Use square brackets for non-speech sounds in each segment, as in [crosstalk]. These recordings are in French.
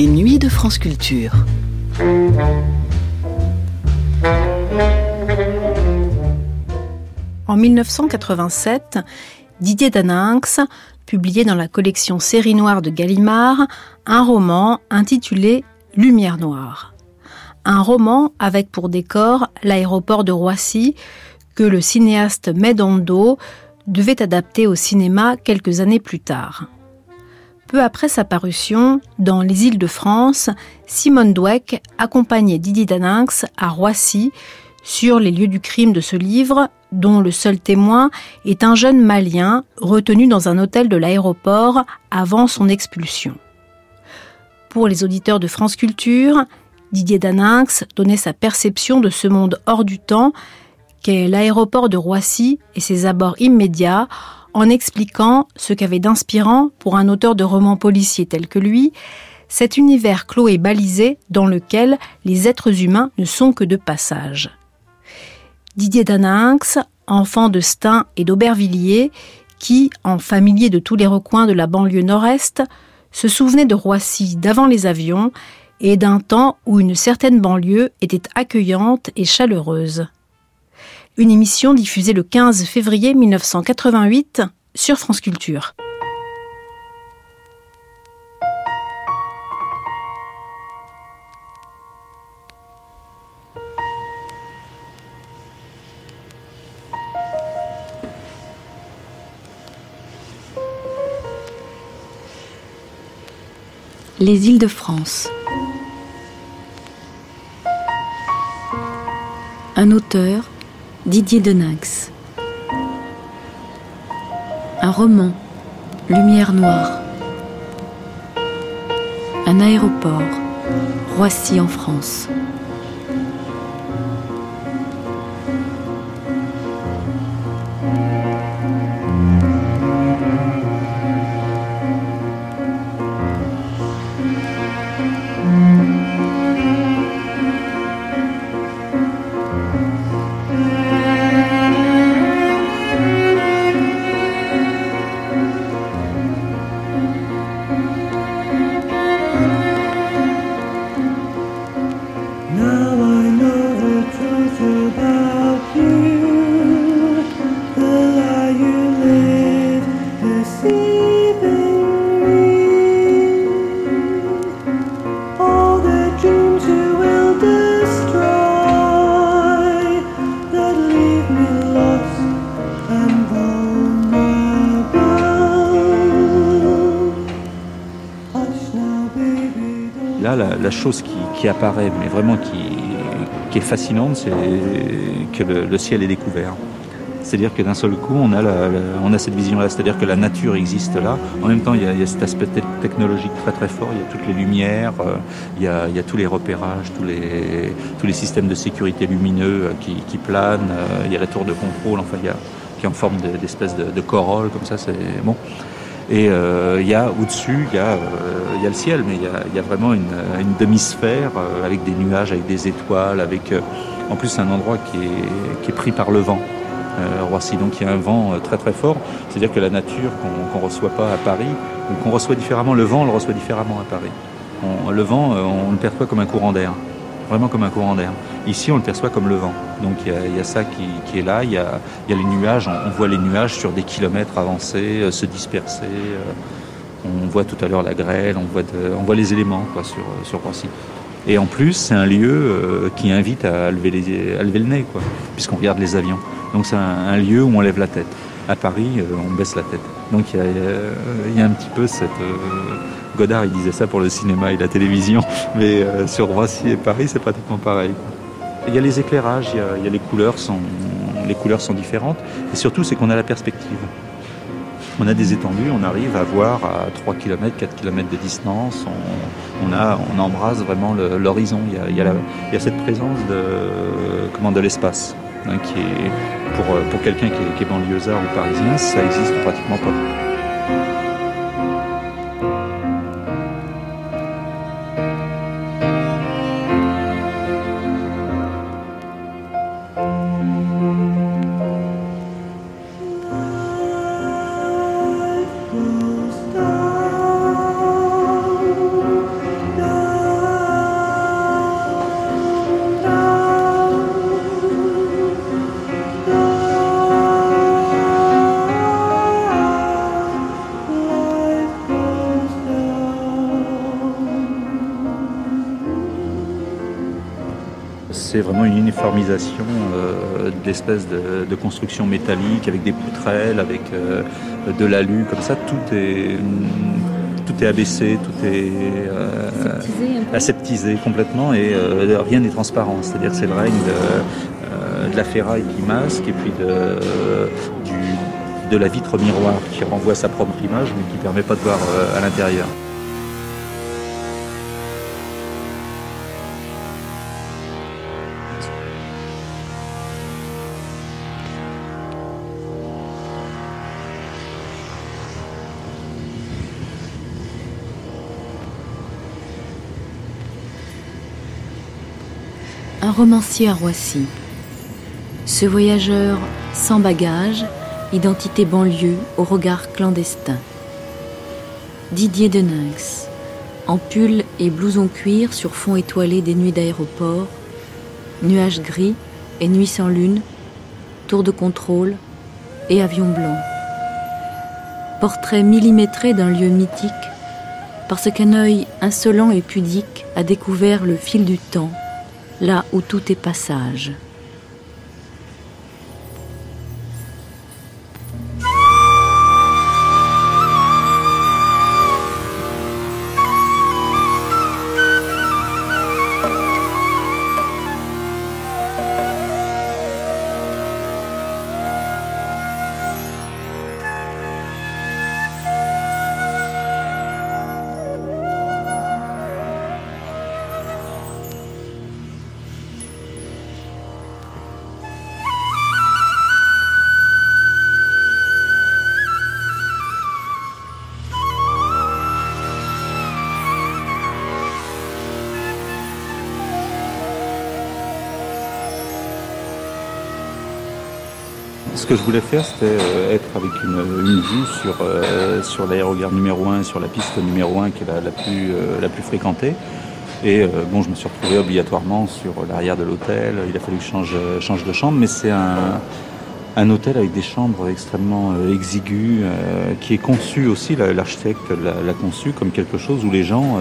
Les nuits de France Culture. En 1987, Didier Daninx publiait dans la collection Série Noire de Gallimard un roman intitulé Lumière Noire. Un roman avec pour décor l'aéroport de Roissy que le cinéaste Medondo devait adapter au cinéma quelques années plus tard. Peu après sa parution, dans les îles de France, Simone Dweck accompagnait Didier Daninx à Roissy sur les lieux du crime de ce livre, dont le seul témoin est un jeune Malien retenu dans un hôtel de l'aéroport avant son expulsion. Pour les auditeurs de France Culture, Didier Daninx donnait sa perception de ce monde hors du temps qu'est l'aéroport de Roissy et ses abords immédiats en expliquant ce qu'avait d'inspirant pour un auteur de romans policiers tel que lui, cet univers clos et balisé dans lequel les êtres humains ne sont que de passage. Didier Daninx, enfant de Stein et d'Aubervilliers, qui, en familier de tous les recoins de la banlieue nord-est, se souvenait de Roissy d'avant les avions et d'un temps où une certaine banlieue était accueillante et chaleureuse une émission diffusée le 15 février 1988 sur France Culture. Les îles de France. Un auteur Didier Denax. Un roman, Lumière noire. Un aéroport, Roissy en France. La, chose qui, apparaît, mais vraiment qui, est fascinante, c'est que le, ciel est découvert. C'est-à-dire que d'un seul coup, on a, on a cette vision-là, c'est-à-dire que la nature existe là. En même temps, il y a, cet aspect technologique très très fort. Il y a toutes les lumières, euh, il, y a, tous les repérages, tous les, tous les systèmes de sécurité lumineux euh, qui, planent. Euh, il y a les tours de contrôle, enfin, il y a, qui en forme d'espèce de, de, corolle, comme ça. C'est bon. Et il y a au-dessus, il y a il y a le ciel, mais il y a, vraiment une, demi-sphère euh, avec des nuages, avec des étoiles, avec euh, en plus un endroit qui est, pris par le vent. Euh, Roissy, donc il y a un vent très très fort. C'est-à-dire que la nature qu'on ne reçoit pas à Paris, ou qu'on reçoit différemment, le vent on le reçoit différemment à Paris. le vent, on le perçoit comme un courant d'air, vraiment comme un courant d'air. Ici, on le perçoit comme le vent. Donc il y a, ça qui, est là. Il y a, les nuages. On, voit les nuages sur des kilomètres avancés se disperser. On voit tout à l'heure la grêle, on voit, les éléments sur, sur Roissy. Et en plus, c'est un lieu euh, qui invite à lever, le nez, puisqu'on regarde les avions. Donc c'est un, lieu où on lève la tête. À Paris, euh, on baisse la tête. Donc il y, a, un petit peu cette... Euh, Godard, il disait ça pour le cinéma et la télévision, [laughs] mais sur Roissy et Paris, c'est pratiquement pareil. Il y a les éclairages, il y a, les couleurs sont les couleurs sont différentes, et surtout c'est qu'on a la perspective on a des étendues, on arrive à voir à 3 km, 4 km de distance, on, a, on embrasse vraiment l'horizon. Il, y a, cette présence de, de l'espace, hein, qui est, pour, pour quelqu'un qui est, qui est banlieusard ou parisien, ça existe pratiquement pas. Uniformisation euh, d'espèces de, constructions métalliques avec des poutrelles, avec euh, de l'alu, comme ça, tout est, tout est abaissé, tout est euh, aseptisé, complètement et rien n'est transparent. C'est-à-dire que c'est le règne de, la ferraille qui masque et puis de, de la vitre miroir qui renvoie sa propre image mais qui ne permet pas de voir à l'intérieur. Un romancier à Roissy. Ce voyageur sans bagage, identité banlieue au regard clandestin. Didier Deninx, en pull et blouson cuir sur fond étoilé des nuits d'aéroport, nuages gris et nuits sans lune, tour de contrôle et avion blanc. Portrait millimétré d'un lieu mythique, parce qu'un œil insolent et pudique a découvert le fil du temps là où tout est passage. Que je voulais faire, c'était euh, être avec une, vue sur, euh, sur l'aérogare numéro 1, sur la piste numéro 1 qui est la, plus, euh, la plus fréquentée. Et bon, je me suis retrouvé obligatoirement sur l'arrière de l'hôtel. Il a fallu que je change, change de chambre, mais c'est un, un hôtel avec des chambres extrêmement exiguës, qui est conçu aussi, l'architecte l'a conçu comme quelque chose où les gens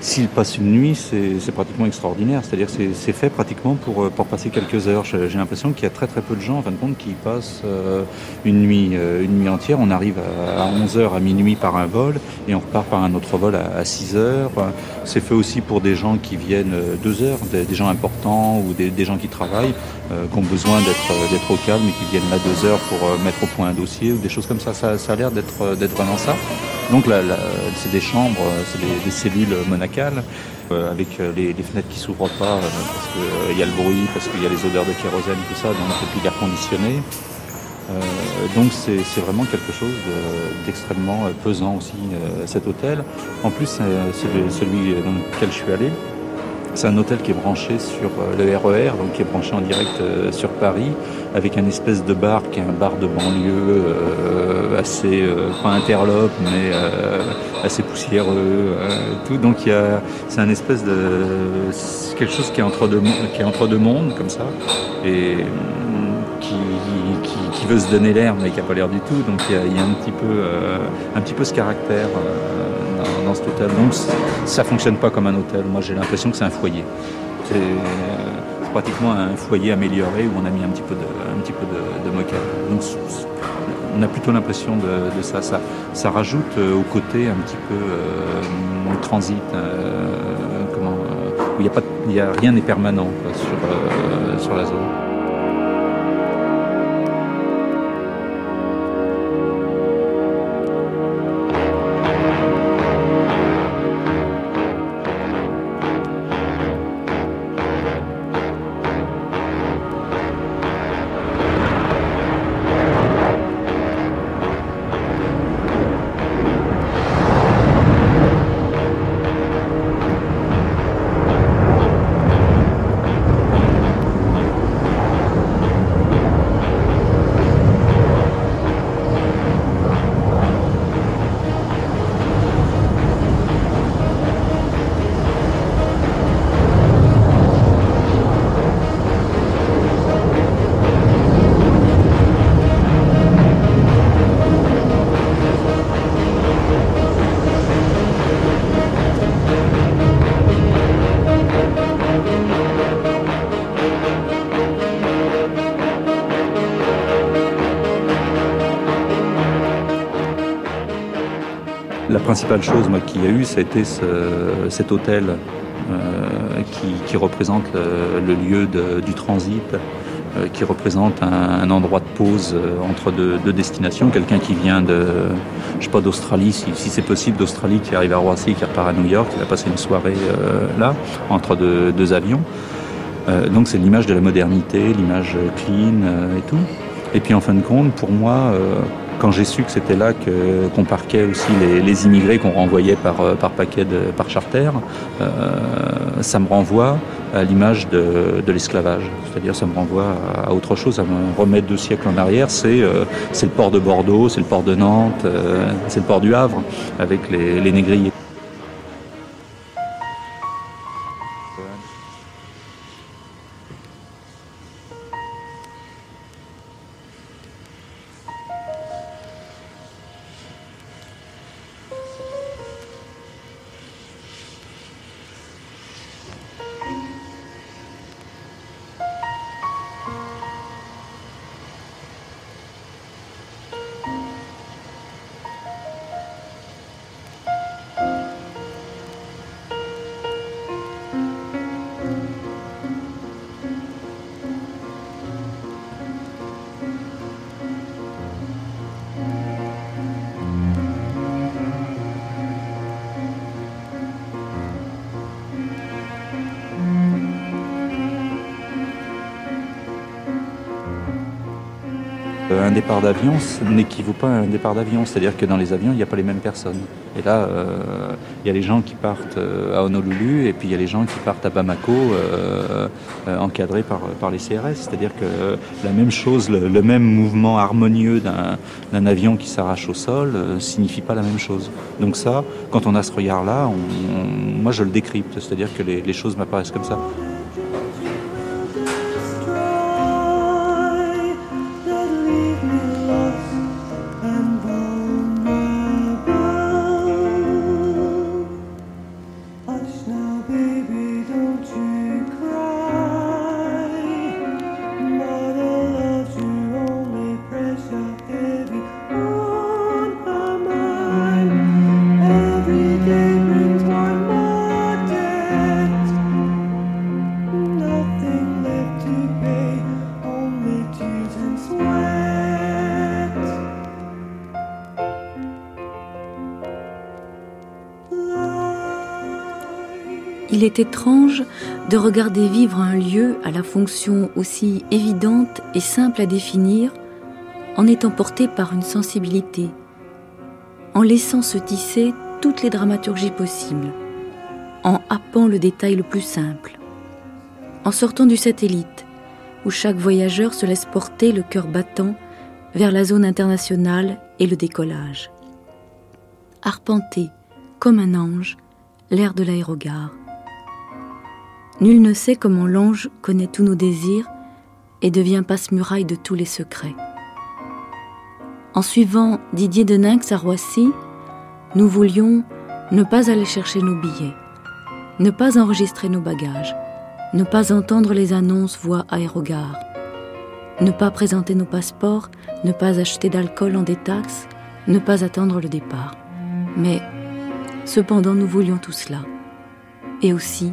s'il passe une nuit, c'est pratiquement extraordinaire. C'est-à-dire que c'est fait pratiquement pour, euh, pour passer quelques heures. J'ai l'impression qu'il y a très très peu de gens, en fin de compte, qui passent euh, une, nuit, euh, une nuit entière. On arrive à, 11h à minuit par un vol et on repart par un autre vol à, 6 heures. C'est fait aussi pour des gens qui viennent deux heures, des, gens importants ou des, gens qui travaillent, qui ont besoin d'être au calme et qui viennent là deux heures pour mettre au point un dossier ou des choses comme ça. Ça, ça a l'air d'être vraiment ça. Donc là, c'est des chambres, c'est des, cellules monacales euh, avec euh, les, fenêtres qui s'ouvrent pas euh, parce qu'il y a le bruit, parce qu'il y a les odeurs de kérosène, tout ça, donc et puis l'air conditionné. donc c'est vraiment quelque chose d'extrêmement pesant aussi cet hôtel. En plus, c'est celui dans lequel je suis allé. C'est un hôtel qui est branché sur euh, le RER, e donc qui est branché en direct euh, sur Paris, avec un espèce de bar qui est un bar de banlieue euh, assez, pas interlope, mais assez poussiéreux, tout. Donc c'est un espèce de, quelque chose qui est entre deux, qui est entre deux mondes comme ça, et mm, qui, veut se donner l'air, mais qui n'a pas l'air du tout. Donc il y a, un petit peu, un petit peu ce caractère dans, cet hôtel. Donc ça fonctionne pas comme un hôtel. Moi j'ai l'impression que c'est un foyer. C'est pratiquement un foyer amélioré où on a mis un petit peu de, moquette. Donc on a plutôt l'impression de, ça. ça. rajoute euh, au côté un petit peu euh, transit, euh, où rien n'est permanent sur, sur la zone. Principale chose qu'il y a eu, ça a été cet hôtel qui, représente le, lieu du transit, qui représente un, endroit de pause entre deux, destinations. Quelqu'un qui vient de, je sais pas, d'Australie, si, c'est possible, d'Australie, qui arrive à Roissy, qui repart à New York, qui va passer une soirée là, entre deux avions. Euh, donc c'est l'image de la modernité, l'image clean euh, et tout. Et puis en fin de compte, pour moi, euh, quand j'ai su que c'était là qu'on parquait aussi les, immigrés qu'on renvoyait par, par paquet de, par charter, ça me renvoie à l'image de, l'esclavage. C'est-à-dire ça me renvoie à, autre chose, à me remettre deux siècles en arrière. C'est le port de Bordeaux, c'est le port de Nantes, c'est le port du Havre, avec les, les négriers. D'avion n'équivaut pas à un départ d'avion. C'est-à-dire que dans les avions, il n'y a pas les mêmes personnes. Et là, euh, il y a les gens qui partent euh, à Honolulu et puis il y a les gens qui partent à Bamako euh, encadrés par, par les CRS. C'est-à-dire que la même chose, le, même mouvement harmonieux d'un avion qui s'arrache au sol signifie pas la même chose. Donc ça, quand on a ce regard-là, moi je le décrypte. C'est-à-dire que les choses m'apparaissent comme ça. Il est étrange de regarder vivre un lieu à la fonction aussi évidente et simple à définir en étant porté par une sensibilité, en laissant se tisser toutes les dramaturgies possibles, en happant le détail le plus simple, en sortant du satellite, où chaque voyageur se laisse porter le cœur battant vers la zone internationale et le décollage. Arpenter, comme un ange, l'air de l'aérogare. Nul ne sait comment l'ange connaît tous nos désirs et devient passe-muraille de tous les secrets. En suivant Didier de Nynx à Roissy, nous voulions ne pas aller chercher nos billets, ne pas enregistrer nos bagages, ne pas entendre les annonces voix aérogare, ne pas présenter nos passeports, ne pas acheter d'alcool en détaxe, ne pas attendre le départ. Mais cependant nous voulions tout cela. Et aussi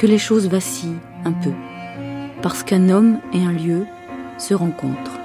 que les choses vacillent un peu, parce qu'un homme et un lieu se rencontrent.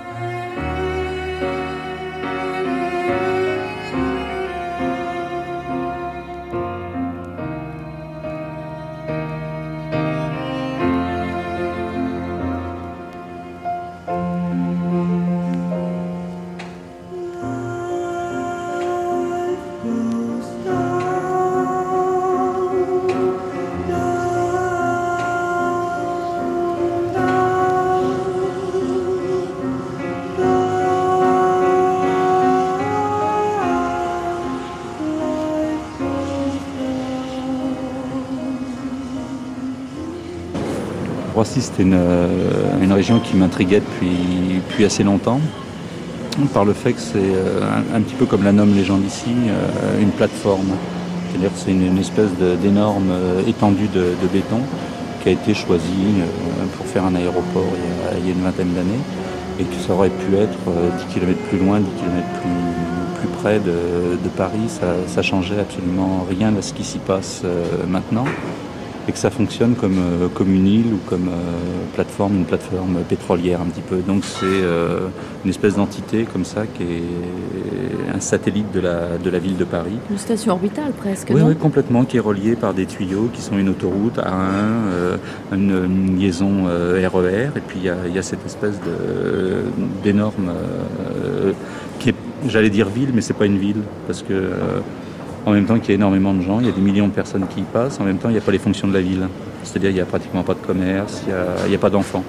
C'était euh, une, région qui m'intriguait depuis, assez longtemps, par le fait que c'est euh, un, petit peu comme la nomment les gens d'ici, euh, une plateforme. C'est-à-dire que c'est une, espèce d'énorme étendue de, béton qui a été choisie pour faire un aéroport il y a, une vingtaine d'années et que ça aurait pu être 10 km plus loin, 10 km plus, plus près de, Paris, ça, ça changeait absolument rien à ce qui s'y passe maintenant et que ça fonctionne comme, euh, comme une île ou comme euh, plateforme, une plateforme pétrolière un petit peu. Donc c'est euh, une espèce d'entité comme ça qui est un satellite de la, de la ville de Paris. Une station orbitale presque. Oui, oui, complètement, qui est reliée par des tuyaux qui sont une autoroute A1, une, liaison RER, e et puis il y a, y a, cette espèce d'énorme, qui est, j'allais dire ville, mais c'est pas une ville, parce que en même temps qu'il y a énormément de gens, il y a des millions de personnes qui y passent, en même temps il n'y a pas les fonctions de la ville. C'est-à-dire il n'y a pratiquement pas de commerce, il n'y a, pas d'enfants,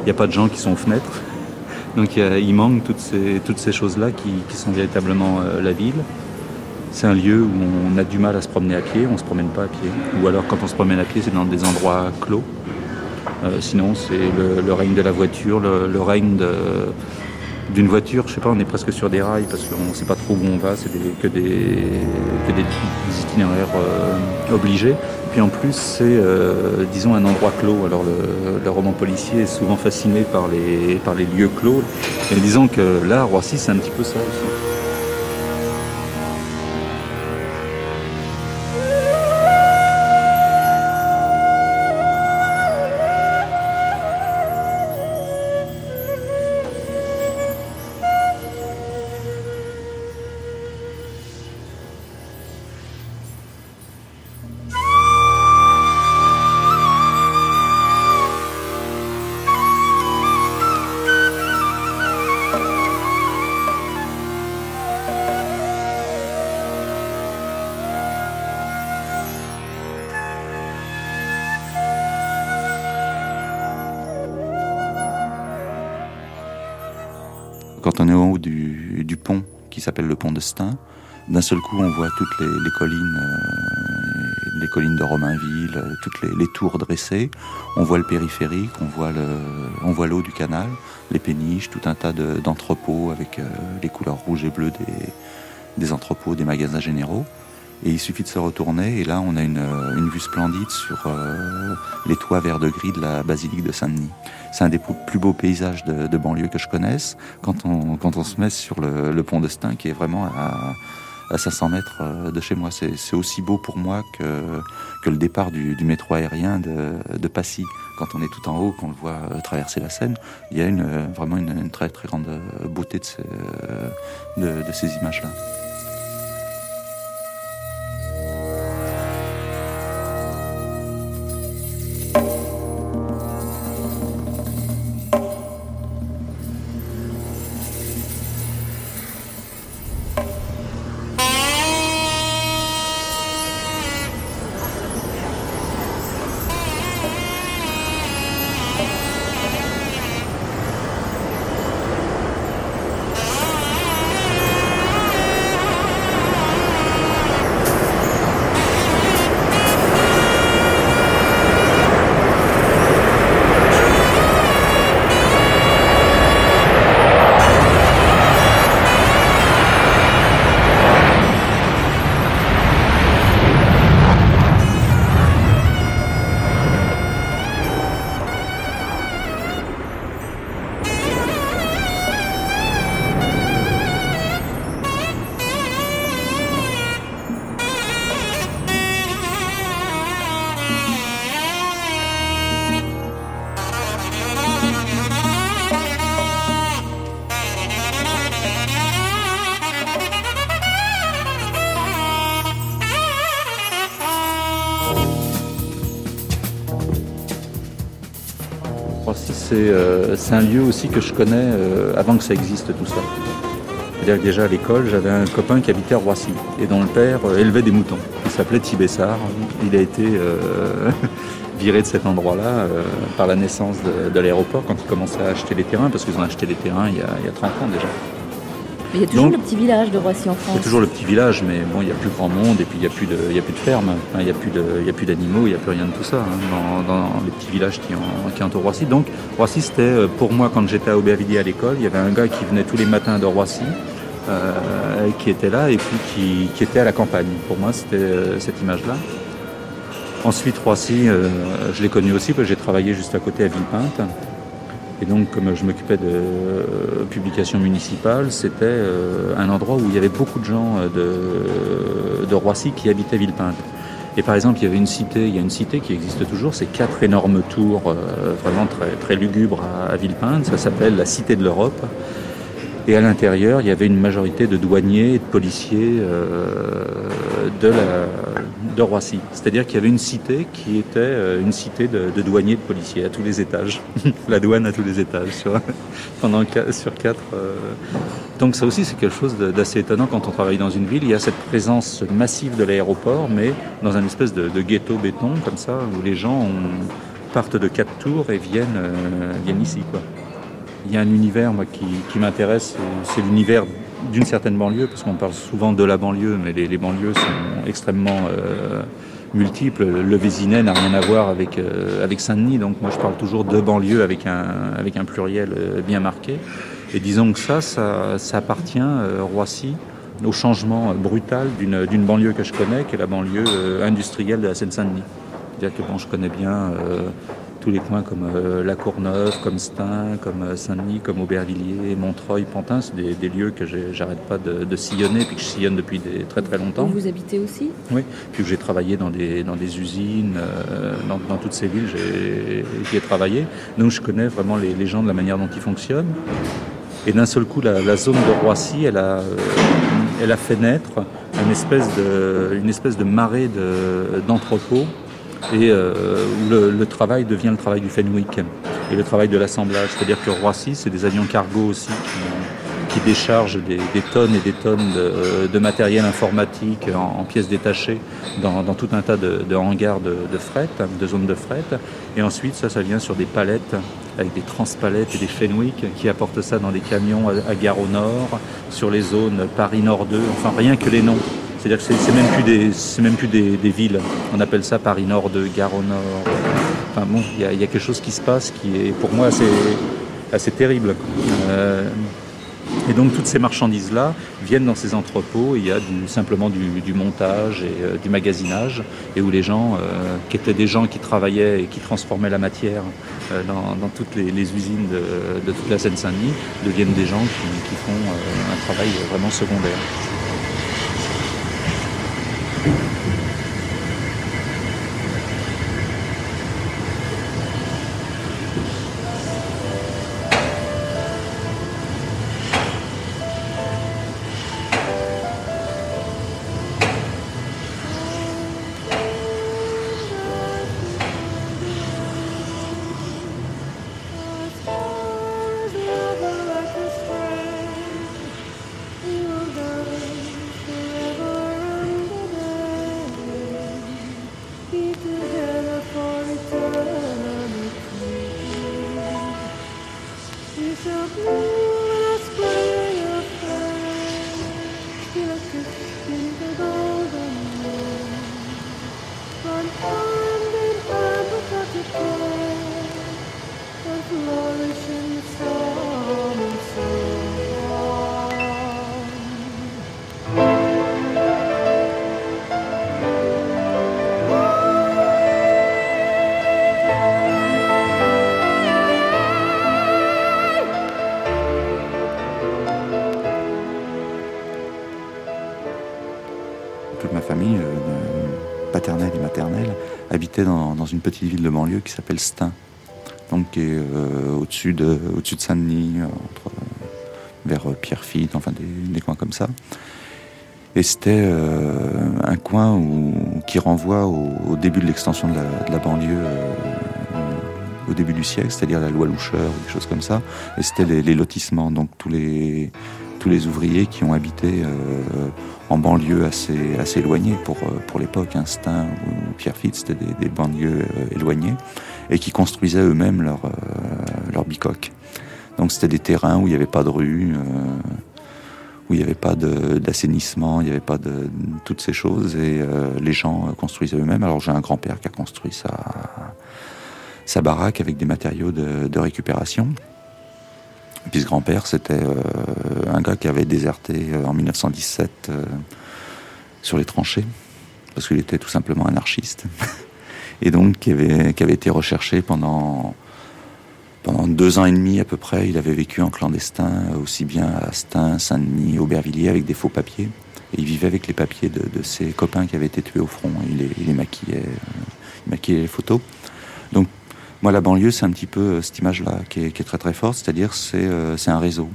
il n'y a pas de gens qui sont aux fenêtres. [laughs] Donc il, manque toutes ces, choses-là qui, sont véritablement euh, la ville. C'est un lieu où on a du mal à se promener à pied, on ne se promène pas à pied. Ou alors quand on se promène à pied, c'est dans des endroits clos. Euh, sinon, c'est le, règne de la voiture, le règne de, d'une voiture, je sais pas, on est presque sur des rails parce qu'on ne sait pas trop où on va, c'est que, des, itinéraires euh, obligés. Puis en plus, c'est, euh, disons, un endroit clos. Alors le, roman policier est souvent fasciné par les, par les lieux clos. Et disons que là, Roissy, c'est un petit peu ça aussi. Du, pont qui s'appelle le pont de Stein, d'un seul coup on voit toutes les, collines, euh, les collines de Romainville, euh, toutes les, tours dressées. On voit le périphérique, on voit le, on voit l'eau du canal, les péniches, tout un tas d'entrepôts avec euh, les couleurs rouges et bleues des, des entrepôts, des magasins généraux. Et il suffit de se retourner et là on a une, une vue splendide sur euh, les toits vert de gris de la basilique de Saint-Denis. C'est un des plus beaux paysages de, banlieue que je connaisse. Quand on, quand on se met sur le, pont de Stein qui est vraiment à, à 500 mètres euh, de chez moi, c'est aussi beau pour moi que, que le départ du, métro aérien de, Passy. Quand on est tout en haut, qu'on le voit traverser la Seine, il y a vraiment une, très très grande beauté de ces images-là. C'est un lieu aussi que je connais euh, avant que ça existe tout ça. C'est-à-dire déjà à l'école, j'avais un copain qui habitait à Roissy et dont le père euh, élevait des moutons. Il s'appelait Tibessard. Il a été [laughs] viré de cet endroit-là par la naissance de, l'aéroport quand il commençait à acheter les terrains, parce qu'ils ont acheté les terrains il y, a, il y a 30 ans déjà il y a toujours le petit village de Roissy en France. Il y a toujours le petit village, mais bon, il n'y a plus grand monde et puis il n'y a plus de, il y a plus de ferme, il n'y a plus d'animaux, il n'y a plus rien de tout ça hein, dans, les petits villages qui, qui entourent Roissy. Donc Roissy, c'était euh, pour moi quand j'étais à Aubervilliers à l'école, il y avait un gars qui venait tous les matins de Roissy. Euh, qui était là et puis qui, était à la campagne. Pour moi, c'était euh, cette image-là. Ensuite, Roissy, je l'ai connu aussi parce que j'ai travaillé juste à côté à Villepinte. Et donc, comme je m'occupais de euh, publications municipales, c'était euh, un endroit où il y avait beaucoup de gens de, de Roissy qui habitaient Villepinte. Et par exemple, il y avait une cité, il y a une cité qui existe toujours, c'est quatre énormes tours vraiment très, très lugubres à, Villepinte. Ça s'appelle la Cité de l'Europe. Et à l'intérieur, il y avait une majorité de douaniers et de policiers euh, de, la, de Roissy. C'est-à-dire qu'il y avait une cité qui était euh, une cité de, douaniers de policiers à tous les étages. [laughs] la douane à tous les étages, sur, [laughs] pendant sur quatre. Euh. Donc ça aussi, c'est quelque chose d'assez étonnant quand on travaille dans une ville. Il y a cette présence massive de l'aéroport, mais dans un espèce de, ghetto béton, comme ça, où les gens partent de quatre tours et viennent, euh, viennent ici. Il y a un univers moi, qui m'intéresse, c'est l'univers d'une certaine banlieue, parce qu'on parle souvent de la banlieue, mais les, banlieues sont extrêmement euh, multiples. Le Vésinet n'a rien à voir avec, euh, avec Saint-Denis, donc moi je parle toujours de banlieue avec un, avec un pluriel euh, bien marqué. Et disons que ça, ça, appartient, Roissy, au changement brutal d'une banlieue que je connais, qui est la banlieue industrielle de la Seine-Saint-Denis. C'est-à-dire que bon, je connais bien tous les coins comme euh, La Courneuve, comme Stein, comme euh, Saint-Denis, comme Aubervilliers, Montreuil, Pantin, c'est des, des, lieux que j'arrête pas de, de, sillonner, puis que je sillonne depuis des, très très longtemps. Vous habitez aussi? Oui, puis j'ai travaillé dans des, dans des usines, euh, dans, dans, toutes ces villes, j'y ai, ai, travaillé. Donc je connais vraiment les, les, gens de la manière dont ils fonctionnent. Et d'un seul coup, la, la, zone de Roissy, elle a, elle a fait naître une espèce de, une espèce de marée d'entrepôts et euh, où le, le, travail devient le travail du Fenwick et le travail de l'assemblage. C'est-à-dire que Roissy, c'est des avions cargo aussi qui, déchargent des, tonnes et des tonnes de, de matériel informatique en, pièces détachées dans, tout un tas de, hangars de, fret, de zones de fret. Et ensuite, ça, ça vient sur des palettes avec des transpalettes et des Fenwick qui apportent ça dans des camions à Gare au Nord, sur les zones Paris Nord 2, enfin rien que les noms c'est-à-dire que c'est même plus des, même plus des, villes. On appelle ça Paris Nord 2, Gare au Nord. Enfin bon, il y, a quelque chose qui se passe qui est pour moi assez, terrible. Euh, et donc toutes ces marchandises-là viennent dans ces entrepôts. Il y a simplement du, montage et euh, du magasinage, et où les gens, euh, qui étaient des gens qui travaillaient et qui transformaient la matière dans, toutes les, usines de, de, toute la Seine-Saint-Denis, deviennent des gens qui, font un travail vraiment secondaire. Dans, une petite ville de banlieue qui s'appelle Stein, donc qui est euh, au-dessus de, au de Saint-Denis, euh, entre, vers Pierrefitte, enfin des, coins comme ça. Et c'était euh, un coin qui renvoie au, début de l'extension de, la banlieue au début du siècle, c'est-à-dire la loi Loucheur, des choses comme ça. Et c'était les, lotissements, donc tous les, tous les ouvriers qui ont habité euh, en banlieue assez, assez éloignée pour, pour l'époque, Instinct ou Pierrefitte, c'était des, banlieues euh, éloignées, et qui construisaient eux-mêmes leur, euh, leur bicoque. Donc c'était des terrains où il n'y avait pas de rue, où il n'y avait pas d'assainissement, il n'y avait pas de toutes ces choses, et les gens construisaient eux-mêmes. Alors j'ai un grand-père qui a construit sa, sa baraque avec des matériaux de récupération. Puis ce grand-père, c'était euh, un gars qui avait déserté euh, en 1917 euh, sur les tranchées, parce qu'il était tout simplement anarchiste. [laughs] Et donc qui avait, qui avait été recherché pendant, pendant deux ans et demi à peu près, il avait vécu en clandestin, aussi bien à Stein, Saint-Denis, Aubervilliers, avec des faux papiers. Et il vivait avec les papiers de, ses copains qui avaient été tués au front. Il les, il les maquillait, il maquillait les photos. Donc moi, la banlieue, c'est un petit peu euh, cette image-là qui est, très très forte, c'est-à-dire c'est euh, c'est un réseau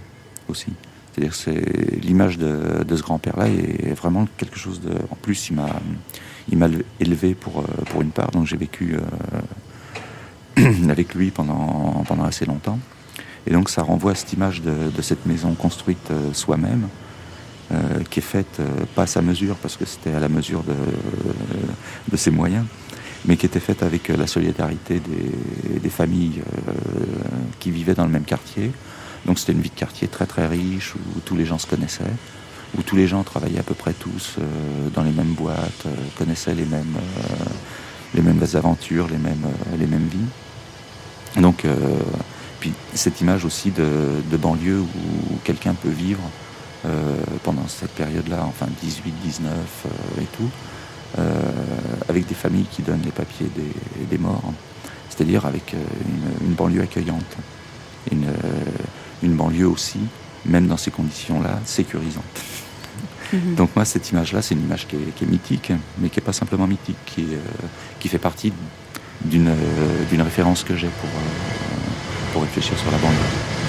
aussi. C'est-à-dire c'est l'image de, ce grand-père-là est vraiment quelque chose de. En plus, il m'a élevé pour euh, pour une part, donc j'ai vécu [clears throat] avec lui pendant assez longtemps. Et donc ça renvoie à cette image de, cette maison construite soi-même, qui est faite pas à sa mesure parce que c'était à la mesure de ses moyens, mais qui était faite avec euh, la solidarité des, familles euh, qui vivaient dans le même quartier. Donc c'était une vie de quartier très très riche où tous les gens se connaissaient, où tous les gens travaillaient à peu près tous euh, dans les mêmes boîtes, connaissaient les mêmes, les mêmes aventures, les mêmes, les mêmes vies. Donc puis cette image aussi de, de banlieue où quelqu'un peut vivre pendant cette période-là, enfin 18, 19 et tout, avec des familles qui donnent les papiers des, morts, c'est-à-dire avec euh, une, banlieue accueillante, une, euh, une, banlieue aussi, même dans ces conditions-là, sécurisante. Mhm. Donc moi, cette image-là, c'est une image qui est, mythique, mais qui n'est pas simplement mythique, qui, qui fait partie d'une référence que j'ai pour, pour réfléchir sur la banlieue.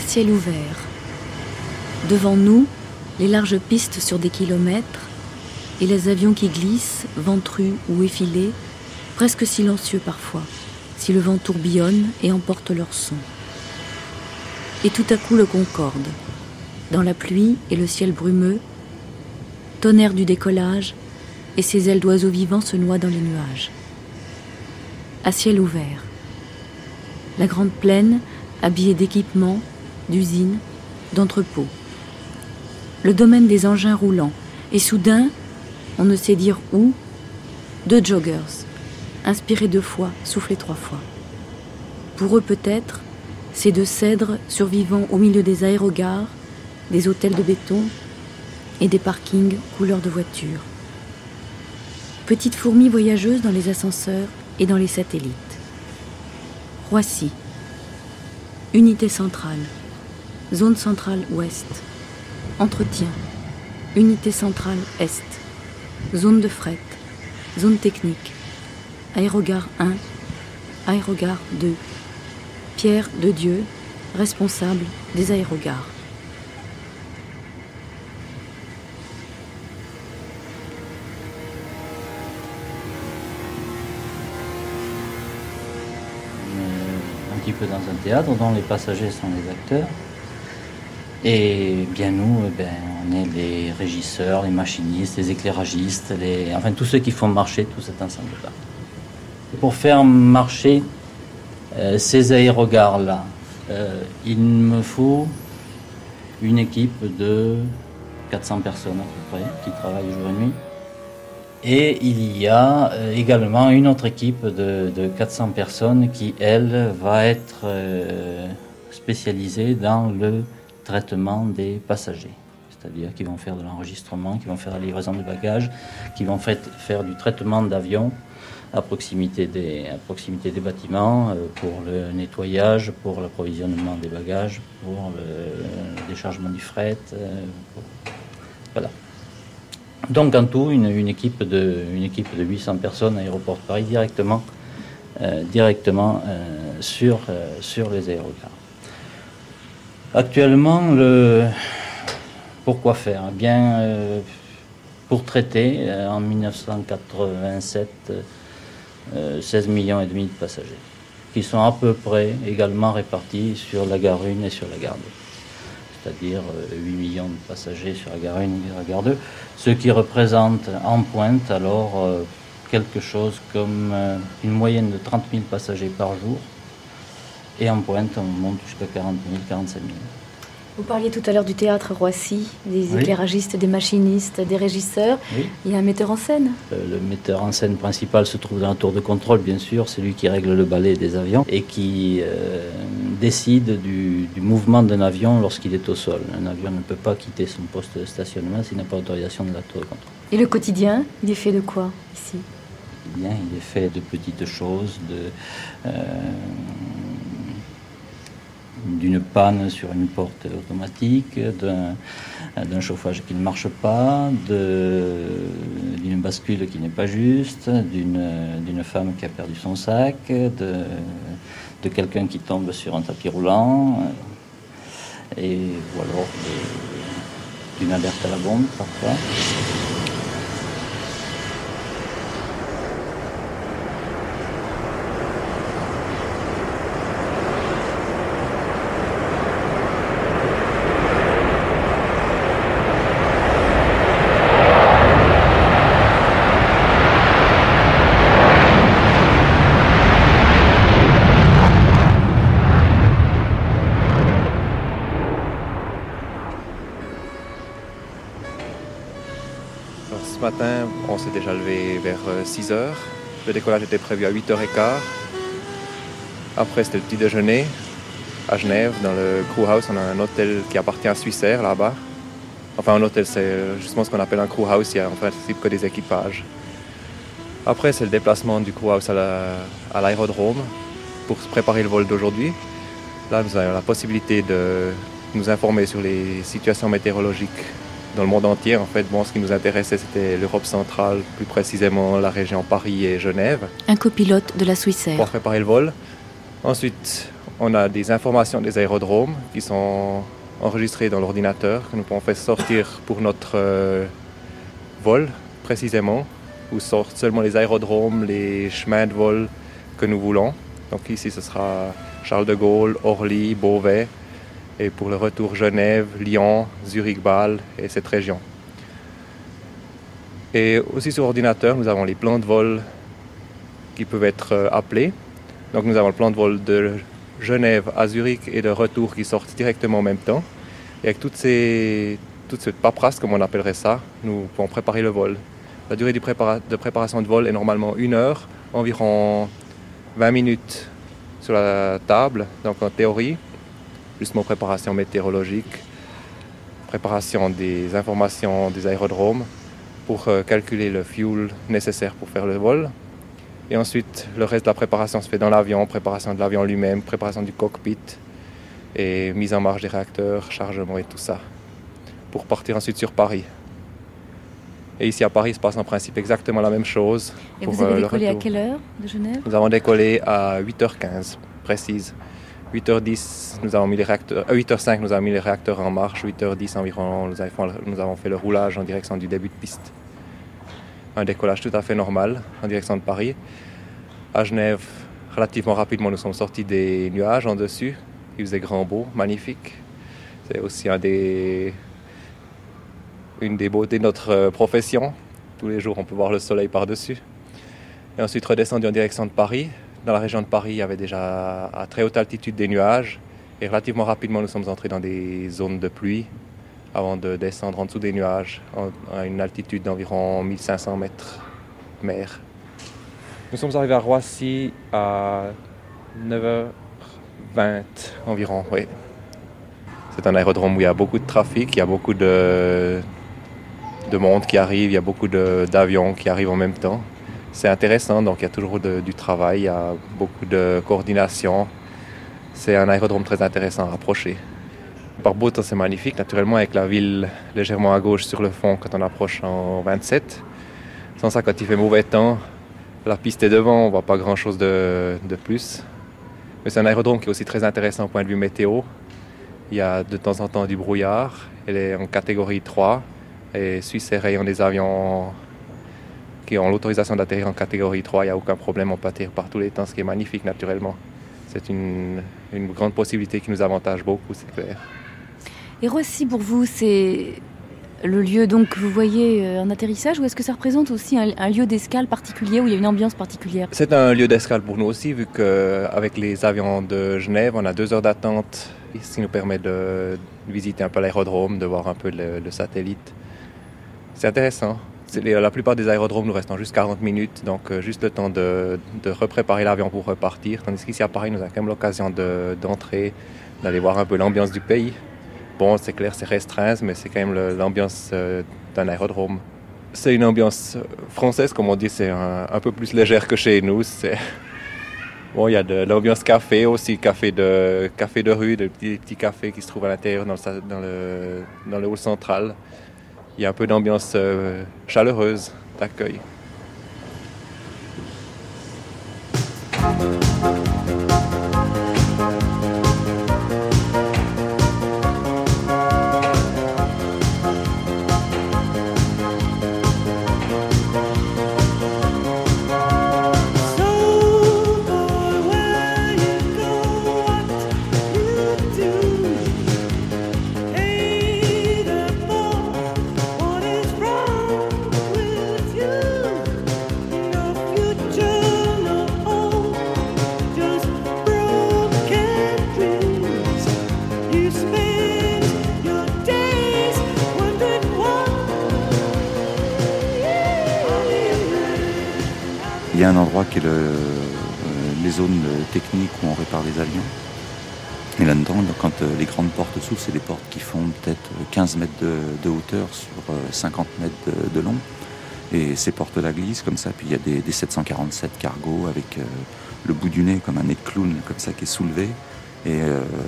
Ciel ouvert. Devant nous, les larges pistes sur des kilomètres et les avions qui glissent, ventrus ou effilés, presque silencieux parfois, si le vent tourbillonne et emporte leur son. Et tout à coup le Concorde, dans la pluie et le ciel brumeux, tonnerre du décollage, et ses ailes d'oiseaux vivants se noient dans les nuages. À ciel ouvert. La grande plaine, habillée d'équipements, d'usines, d'entrepôts. Le domaine des engins roulants. Et soudain, on ne sait dire où, deux joggers, inspirés deux fois, soufflés trois fois. Pour eux peut-être, ces deux cèdres survivant au milieu des aérogares, des hôtels de béton et des parkings couleur de voiture. Petites fourmis voyageuses dans les ascenseurs et dans les satellites. Roissy. Unité centrale. Zone centrale ouest. Entretien. Unité centrale est. Zone de fret. Zone technique. Aérogare 1. Aérogare 2. Pierre de Dieu, responsable des aérogares. un petit peu dans un théâtre dont les passagers sont les acteurs. Et bien nous, eh ben, on est les régisseurs, les machinistes, les éclairagistes, enfin tous ceux qui font marcher tout cet ensemble-là. Pour faire marcher euh, ces aérogares-là, euh, il me faut une équipe de 400 personnes à peu près qui travaillent jour et nuit. Et il y a euh, également une autre équipe de, 400 personnes qui, elle, va être spécialisée dans le traitement des passagers. C'est-à-dire qu'ils vont faire de l'enregistrement, qui vont faire la livraison de bagages, qui vont faire du traitement d'avions à proximité des, à proximité des bâtiments euh, pour le nettoyage, pour l'approvisionnement des bagages, pour le, déchargement du fret. Euh, voilà. Donc en tout, une, équipe de, une équipe de 800 personnes à Aéroport Paris directement, euh, directement sur, sur les aéroports. Actuellement, le... pourquoi faire? Eh Bien, euh, pour traiter euh, en 1987 16 euh, millions et demi de passagers, qui sont à peu près également répartis sur la gare 1 et sur la gare 2. C'est-à-dire 8 millions de passagers sur la gare 1 et la gare 2, ce qui représente en pointe alors quelque chose comme une moyenne de 30 000 passagers par jour et en pointe, on monte jusqu'à 40 000, 45 000. Vous parliez tout à l'heure du théâtre Roissy, des éclairagistes, des machinistes, des régisseurs. Il y a un metteur en scène. Euh, le metteur en scène principal se trouve dans la tour de contrôle, bien sûr. C'est lui qui règle le balai des avions et qui euh, décide du, mouvement d'un avion lorsqu'il est au sol. Un avion ne peut pas quitter son poste de stationnement s'il n'a pas l'autorisation de la tour de contrôle. Et le quotidien, il est fait de quoi ici? Bien, il est fait de petites choses, de. Euh, d'une panne sur une porte automatique, d'un chauffage qui ne marche pas, d'une bascule qui n'est pas juste, d'une femme qui a perdu son sac, de, quelqu'un qui tombe sur un tapis roulant, et ou alors d'une alerte à la bombe parfois. déjà levé vers 6 euh, heures. Le décollage était prévu à 8h15. Après, c'était le petit déjeuner à Genève, dans le crew house. On a un hôtel qui appartient à Swissair là-bas. Enfin, un hôtel, c'est justement ce qu'on appelle un crew house. Il y a en principe que des équipages. Après, c'est le déplacement du crew house à l'aérodrome pour préparer le vol d'aujourd'hui. Là, nous avons la possibilité de nous informer sur les situations météorologiques dans le monde entier. En fait, bon, ce qui nous intéressait, c'était l'Europe centrale, plus précisément la région Paris et Genève. Un copilote de la Swissair. Pour préparer le vol. Ensuite, on a des informations des aérodromes qui sont enregistrées dans l'ordinateur, que nous pouvons faire sortir pour notre euh, vol, précisément, où sortent seulement les aérodromes, les chemins de vol que nous voulons. Donc ici, ce sera Charles de Gaulle, Orly, Beauvais, et pour le retour Genève, Lyon, Zurich-Bâle et cette région. Et aussi sur ordinateur, nous avons les plans de vol qui peuvent être euh, appelés. Donc nous avons le plan de vol de Genève à Zurich et de retour qui sortent directement en même temps. Et avec toutes ces, toute cette paperasse, comme on appellerait ça, nous pouvons préparer le vol. La durée de préparation de vol est normalement une heure, environ 20 minutes sur la table, donc en théorie, justement préparation météorologique, préparation des informations des aérodromes pour euh, calculer le fuel nécessaire pour faire le vol. Et ensuite, le reste de la préparation se fait dans l'avion, préparation de l'avion lui-même, préparation du cockpit et mise en marche des réacteurs, chargement et tout ça, pour partir ensuite sur Paris. Et ici à Paris, il se passe en principe exactement la même chose. Et vous avez euh, décollé à quelle heure de Genève? Nous avons décollé à 8h15, précise. 8h10, nous avons mis les réacteurs, 8h05, euh, nous avons mis les réacteurs en marche. 8h10 environ, nous avons, fait le roulage en direction du début de piste. Un décollage tout à fait normal en direction de Paris. À Genève, relativement rapidement, nous sommes sortis des nuages en dessus. Il faisait grand beau, magnifique. C'est aussi une des beautés de notre euh, profession. Tous les jours, on peut voir le soleil par-dessus. Et ensuite, redescendu en direction de Paris. Dans la région de Paris, il y avait déjà à très haute altitude des nuages. Et relativement rapidement, nous sommes entrés dans des zones de pluie avant de descendre en dessous des nuages à une altitude d'environ 1500 mètres mer. Nous sommes arrivés à Roissy à 9h20 environ, oui. C'est un aérodrome où il y a beaucoup de trafic, il y a beaucoup de, de monde qui arrive, il y a beaucoup d'avions qui arrivent en même temps c'est intéressant. Donc il y a toujours du travail, il y a beaucoup de coordination. C'est un aérodrome très intéressant à approcher. Par beau temps, c'est magnifique, naturellement, avec la ville légèrement à gauche sur le fond quand on approche en 27. Sans ça, quand il fait mauvais temps, la piste est devant, on ne voit pas grand-chose de, de, plus. Mais c'est un aérodrome qui est aussi très intéressant au point de vue météo. Il y a de temps en temps du brouillard. Elle est en catégorie 3 et suit ses rayons des avions qui ont l'autorisation d'atterrir en catégorie 3, il n'y a aucun problème, on peut atterrir par tous les temps, ce qui est magnifique naturellement. C'est une, une grande possibilité qui nous avantage beaucoup, c'est clair. Et Roissy, pour vous, c'est le lieu donc que vous voyez euh, en atterrissage ou est-ce que ça représente aussi un, lieu d'escale particulier où il y a une ambiance particulière? C'est un lieu d'escale pour nous aussi vu qu'avec les avions de Genève, on a deux heures d'attente, ce qui nous permet de visiter un peu l'aérodrome, de voir un peu le, satellite. C'est intéressant. La plupart des aérodromes nous restent juste 40 minutes, donc euh, juste le temps de, repréparer l'avion pour repartir. Tandis qu'ici à Paris, nous avons quand même l'occasion d'entrer, d'aller voir un peu l'ambiance du pays. Bon, c'est clair, c'est restreint, mais c'est quand même l'ambiance euh, d'un aérodrome. C'est une ambiance française, comme on dit, c'est un, peu plus légère que chez nous. [laughs] Bon, il y a de l'ambiance café aussi, café de, café de rue, de petits, petits cafés qui se trouvent à l'intérieur dans, le, dans le hall central. Il y a un peu d'ambiance euh, chaleureuse d'accueil. Les grandes portes s'ouvrent, c'est des portes qui font peut-être 15 mètres de, hauteur sur 50 euh, mètres de, long. Et ces portes-là glissent comme ça. Puis il y a des, 747 cargos avec euh, le bout du nez comme un nez de clown, comme ça, qui est soulevé. Et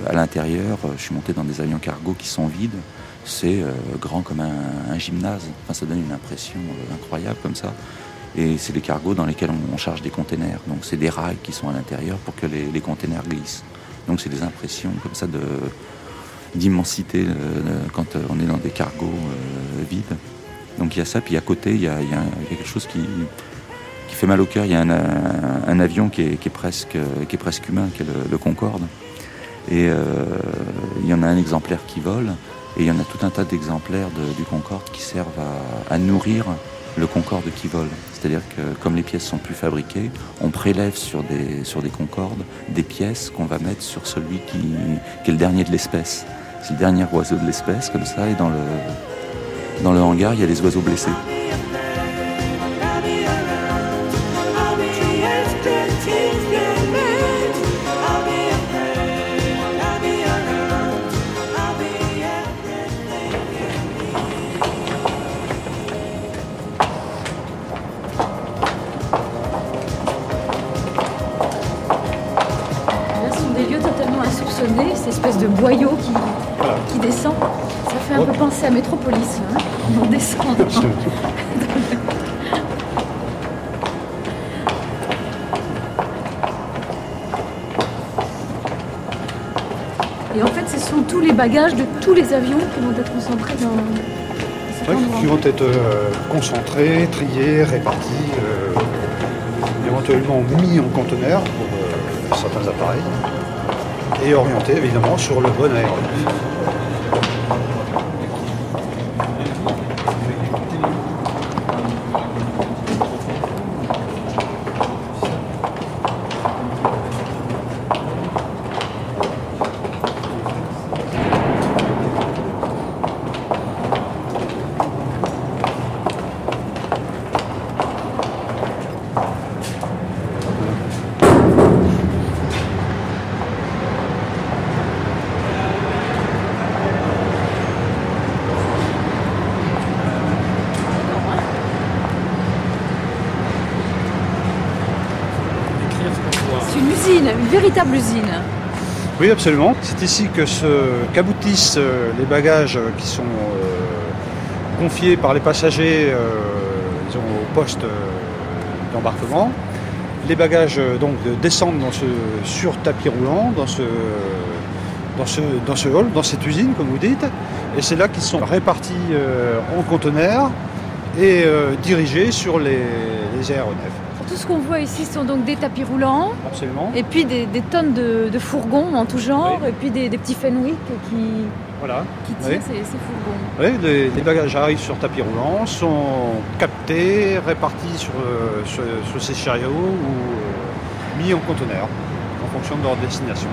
à l'intérieur, je suis monté dans des avions cargo qui sont vides. C'est grand comme un, gymnase. Enfin, ça donne une impression incroyable comme ça. Et c'est des cargos dans lesquels on, charge des containers. Donc c'est des rails qui sont à l'intérieur pour que les, containers glissent. Donc c'est des impressions comme ça d'immensité euh, quand euh, on est dans des cargos euh, vides. Donc il y a ça, puis à côté il y a, quelque chose qui, qui fait mal au cœur. Il y a un, avion qui est, presque, qui est presque humain, qui est le, Concorde. Et il y en a un exemplaire qui vole, et il y en a tout un tas d'exemplaires du Concorde qui servent à nourrir le Concorde qui vole. C'est-à-dire que comme les pièces sont plus fabriquées, on prélève sur des, Concordes des pièces qu'on va mettre sur celui qui, qui est le dernier de l'espèce. C'est le dernier oiseau de l'espèce, comme ça, et dans le, dans le hangar, il y a les oiseaux blessés. De boyau qui, qui descend. Ça fait un peu penser à Métropolis, hein. on descend. Et en fait, ce sont tous les bagages de tous les avions qui vont être concentrés dans. Oui, qui vont être euh, concentrés, triés, répartis, euh, éventuellement mis en conteneur pour euh, certains appareils et orienté évidemment sur le bon aéronef. Oui, absolument. C'est ici que qu'aboutissent euh, les bagages qui sont euh, confiés par les passagers euh, au poste d'embarquement. Les bagages donc descendent dans ce sur tapis roulant, dans ce, dans ce, dans ce hall, dans cette usine, comme vous dites. Et c'est là qu'ils sont répartis en conteneurs et dirigés sur les, les aéronefs. Tout ce qu'on voit ici sont donc des tapis roulants. Absolument. Et puis des, tonnes de, fourgons en tout genre. Et puis des, petits Fenwick qui, Voilà. qui tire ces, ces fourgons. Oui, les, les bagages arrivent sur tapis roulant, sont captés, répartis sur, euh, sur, sur ces chariots ou euh, mis en conteneur en fonction de leur destination.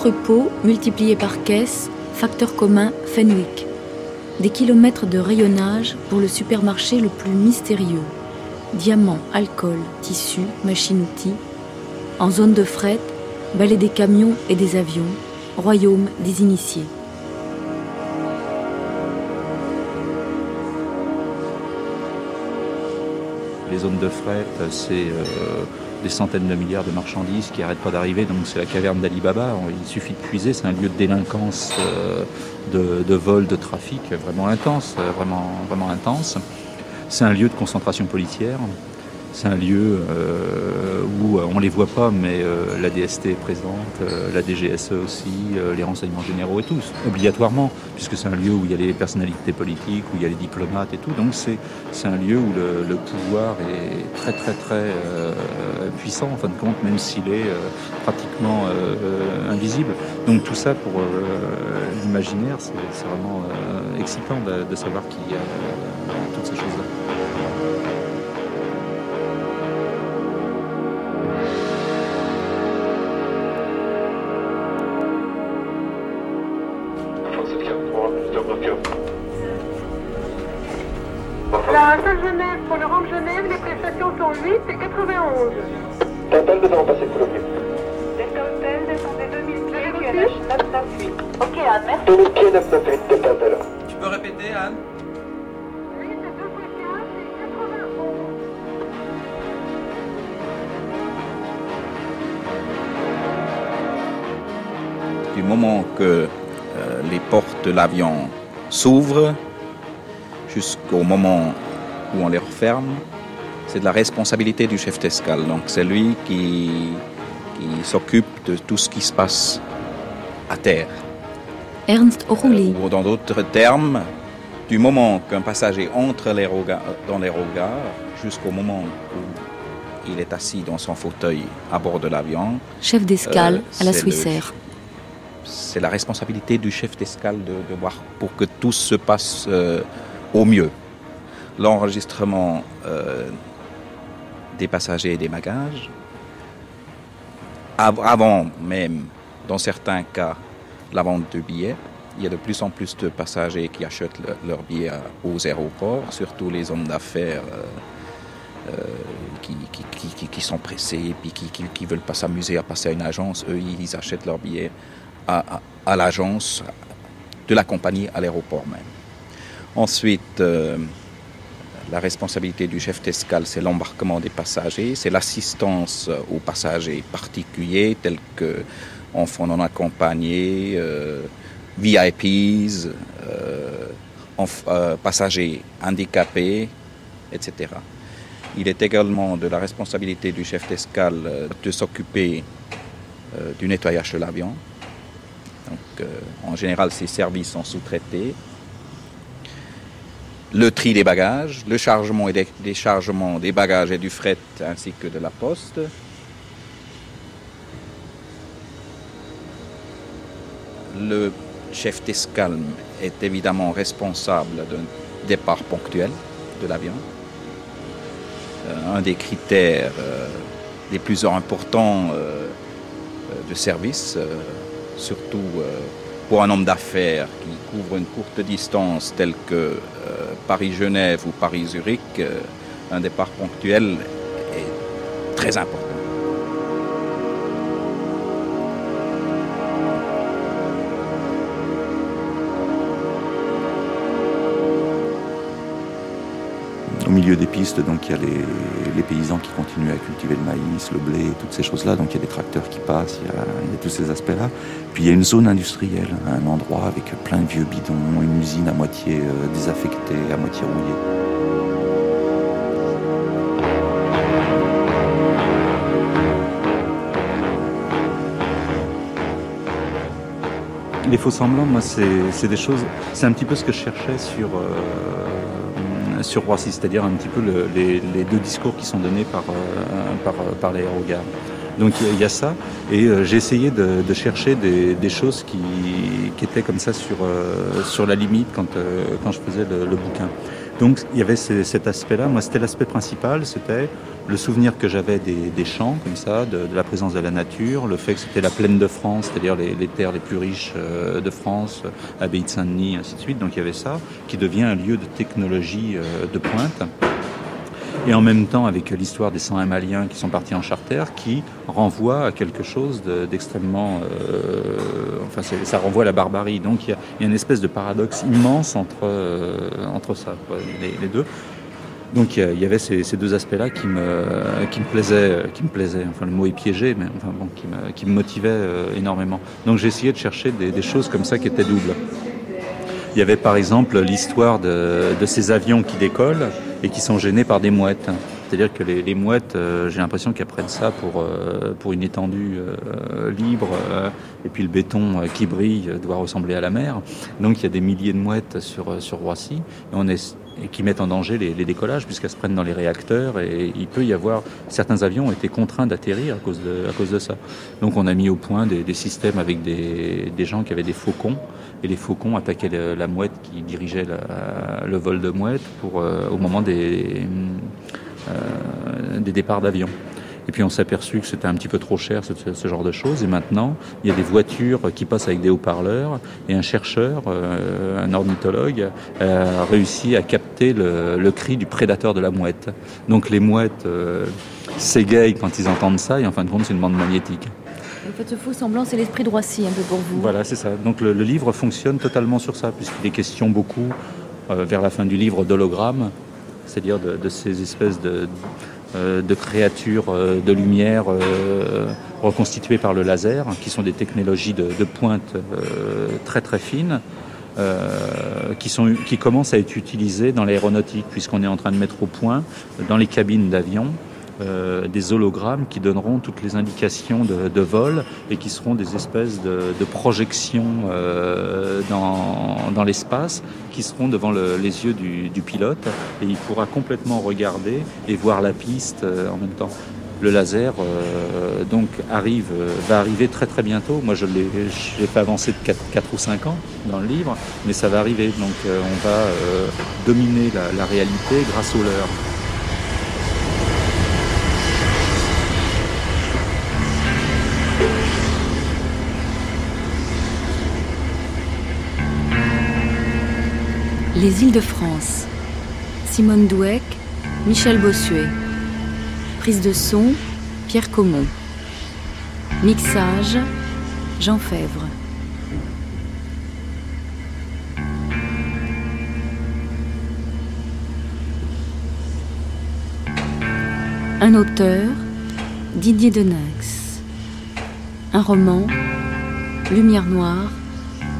Entrepôt multiplié par caisse, facteur commun Fenwick. Des kilomètres de rayonnage pour le supermarché le plus mystérieux. Diamants, alcool, tissus, machines-outils. En zone de fret, balai des camions et des avions, royaume des initiés. Les zones de fret, c'est euh, des centaines de milliards de marchandises qui n'arrêtent pas d'arriver. Donc c'est la caverne d'Ali Baba. Il suffit de puiser. C'est un lieu de délinquance, euh, de, de vol, de trafic vraiment intense, euh, vraiment, vraiment intense. C'est un lieu de concentration policière. C'est un lieu euh, où euh, on ne les voit pas, mais euh, la DST est présente, la DGSE aussi, les renseignements généraux et tous, obligatoirement, puisque c'est un lieu où il y a les personnalités politiques, où il y a les diplomates et tout. Donc c'est un lieu où le, pouvoir est très très très puissant en fin de compte, même s'il est pratiquement invisible. Donc tout ça pour l'imaginaire, c'est vraiment excitant de, savoir qu'il y a toutes ces choses-là. Tu peux répéter, Anne? Du moment que euh, les portes de l'avion s'ouvrent jusqu'au moment où on les referme, c'est de la responsabilité du chef d'escale. Donc c'est lui qui s'occupe de tout ce qui se passe à terre. Ernst Rouli, Ou dans d'autres termes, du moment qu'un passager entre les regards- dans les regards jusqu'au moment où il est assis dans son fauteuil à bord de l'avion, chef d'escale Euh, à la Swissair. c'est la responsabilité du chef d'escale de, de voir pour que tout se passe euh, au mieux. L'enregistrement euh, des passagers et des bagages, av- avant même, dans certains cas, la vente de billets. Il y a de plus en plus de passagers qui achètent le- leurs billets à- aux aéroports, surtout les hommes d'affaires euh, euh, qui, sont pressés, puis qui ne veulent pas s'amuser à passer à une agence. Eux, ils achètent leurs billets à, l'agence de la compagnie à l'aéroport même. Ensuite, euh, la responsabilité du chef d'escale, c'est l'embarquement des passagers, c'est l'assistance euh, aux passagers particuliers tels que enfants non accompagnés, euh, VIPs, euh, euh, passagers handicapés, etc. Il est également de la responsabilité du chef d'escale de s'occuper du nettoyage de l'avion. Donc, en général, ces services sont sous-traités. Le tri des bagages, le chargement et déchargement des bagages et du fret ainsi que de la poste. Le chef d'escale est évidemment responsable d'un départ ponctuel de l'avion. Euh, un des critères euh, les plus importants euh, de service, surtout pour un homme d'affaires qui couvre une courte distance telle que Paris-Genève ou Paris-Zurich, un départ ponctuel est très important. milieu des pistes, donc il y a les, paysans qui continuent à cultiver le maïs, le blé, toutes ces choses-là. Donc il y a des tracteurs qui passent, il y, a, tous ces aspects-là. Puis il y a une zone industrielle, un endroit avec plein de vieux bidons, une usine à moitié euh, désaffectée, à moitié rouillée. Les faux semblants, moi, c'est des choses. C'est un petit peu ce que je cherchais sur. Euh, sur Roissy, c'est-à-dire un petit peu le, les, deux discours qui sont donnés par, euh, par, par l'aérogare. Donc il y, a ça, et euh, j'ai essayé de, chercher des, choses qui, qui étaient comme ça sur, euh, sur la limite quand, euh, quand je faisais le, le bouquin. Donc il y avait cet aspect-là. Moi, c'était l'aspect principal, c'était le souvenir que j'avais des, champs comme ça, de, la présence de la nature, le fait que c'était la plaine de France, c'est-à-dire les, terres les plus riches euh, de France, Abbaye de Saint-Denis, ainsi de suite. Donc il y avait ça, qui devient un lieu de technologie euh, de pointe. Et en même temps, avec l'histoire des 101 Maliens qui sont partis en charter, qui renvoie à quelque chose d'extrêmement... Euh, enfin, ça renvoie à la barbarie. Donc il y, a, une espèce de paradoxe immense entre, euh, entre ça, quoi, les, deux. Donc il y avait ces, deux aspects-là qui me, qui me plaisaient, qui me plaisaient. Enfin le mot est piégé, mais enfin bon, qui me, qui me motivait euh, énormément. Donc j'ai essayé de chercher des, des choses comme ça qui étaient doubles. Il y avait par exemple l'histoire de, de, ces avions qui décollent et qui sont gênés par des mouettes. C'est-à-dire que les, les mouettes, euh, j'ai l'impression qu'elles prennent ça pour, euh, pour une étendue euh, libre, et puis le béton qui brille doit ressembler à la mer. Donc il y a des milliers de mouettes sur, sur Roissy, et qui mettent en danger les, décollages puisqu'elles se prennent dans les réacteurs, et il peut y avoir... Certains avions ont été contraints d'atterrir à, cause de, ça. Donc on a mis au point des, systèmes avec des, gens qui avaient des faucons, et les faucons attaquaient la mouette qui dirigeait le vol de mouette pour, euh, au moment des, euh, des départs d'avion. Et puis on s'est aperçu que c'était un petit peu trop cher ce, ce, genre de choses. Et maintenant, il y a des voitures qui passent avec des haut-parleurs. Et un chercheur, euh, un ornithologue, a réussi à capter le, le, cri du prédateur de la mouette. Donc les mouettes euh, s'égayent quand ils entendent ça. Et en fin de compte, c'est une bande magnétique. En fait, ce faux semblant, c'est l'esprit de Roissy un peu pour vous. Voilà, c'est ça. Donc le, le, livre fonctionne totalement sur ça, puisqu'il est question beaucoup, euh, vers la fin du livre, d'hologrammes, c'est-à-dire de, de, ces espèces de, euh, de créatures euh, de lumière euh, reconstituées par le laser, qui sont des technologies de, pointe euh, très très fines. Euh, qui, sont, qui commencent à être utilisées dans l'aéronautique, puisqu'on est en train de mettre au point dans les cabines d'avion euh, des hologrammes qui donneront toutes les indications de, vol et qui seront des espèces de, projections euh, dans, l'espace qui seront devant le, les yeux du, pilote et il pourra complètement regarder et voir la piste euh, en même temps. Le laser donc va arriver très très bientôt. Moi je l'ai fait avancer de 4, 4, ou 5 ans dans le livre, mais ça va arriver. Donc on va dominer la, la réalité grâce au leurre. Les îles de France. Simone Douek, Michel Bossuet. Prise de son, Pierre Caumont. Mixage, Jean Fèvre. Un auteur, Didier Denax. Un roman, Lumière noire,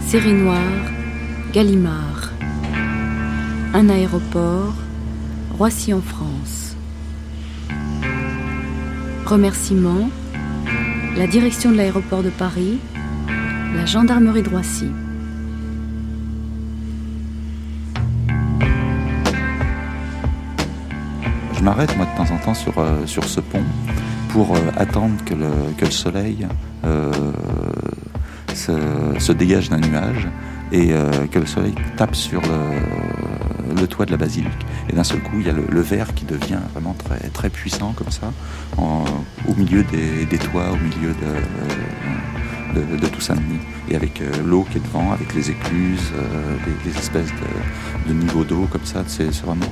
Série noire, Gallimard. Un aéroport, Roissy en France. Remerciements, la direction de l'aéroport de Paris, la gendarmerie de Roissy. Je m'arrête moi de temps en temps sur, euh, ce pont pour euh, attendre que le, soleil euh, se, dégage d'un nuage et que le soleil tape sur le, le toit de la basilique. Et d'un seul coup, il y a le, verre qui devient vraiment très, très puissant comme ça, au milieu des, toits, au milieu de, de, de tout Saint-Denis. Et avec euh, l'eau qui est devant, avec les écluses, euh, des, des, espèces de, de niveaux d'eau comme ça, c'est vraiment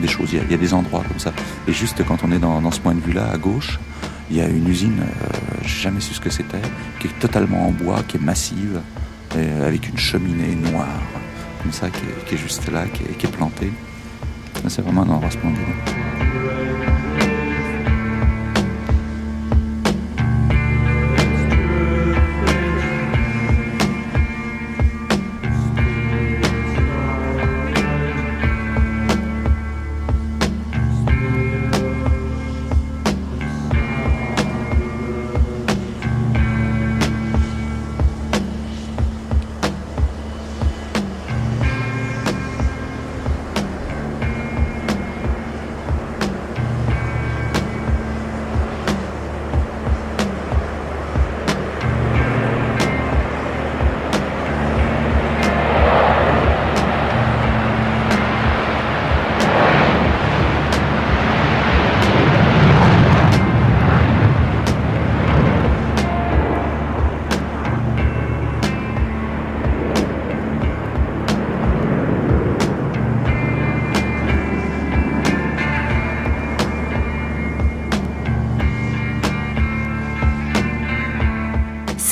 des choses. Il y, a, des endroits comme ça. Et juste quand on est dans, ce point de vue-là, à gauche, il y a une usine, euh, jamais su ce que c'était, qui est totalement en bois, qui est massive, avec une cheminée noire, comme ça, qui est, juste là, qui est, qui est plantée. C'est vraiment un endroit splendide.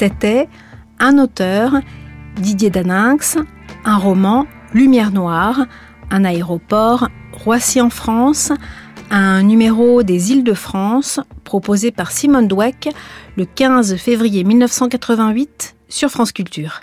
C'était un auteur, Didier Daninx, un roman, Lumière Noire, un aéroport, Roissy en France, un numéro des îles de France proposé par Simone Dweck le 15 février 1988 sur France Culture.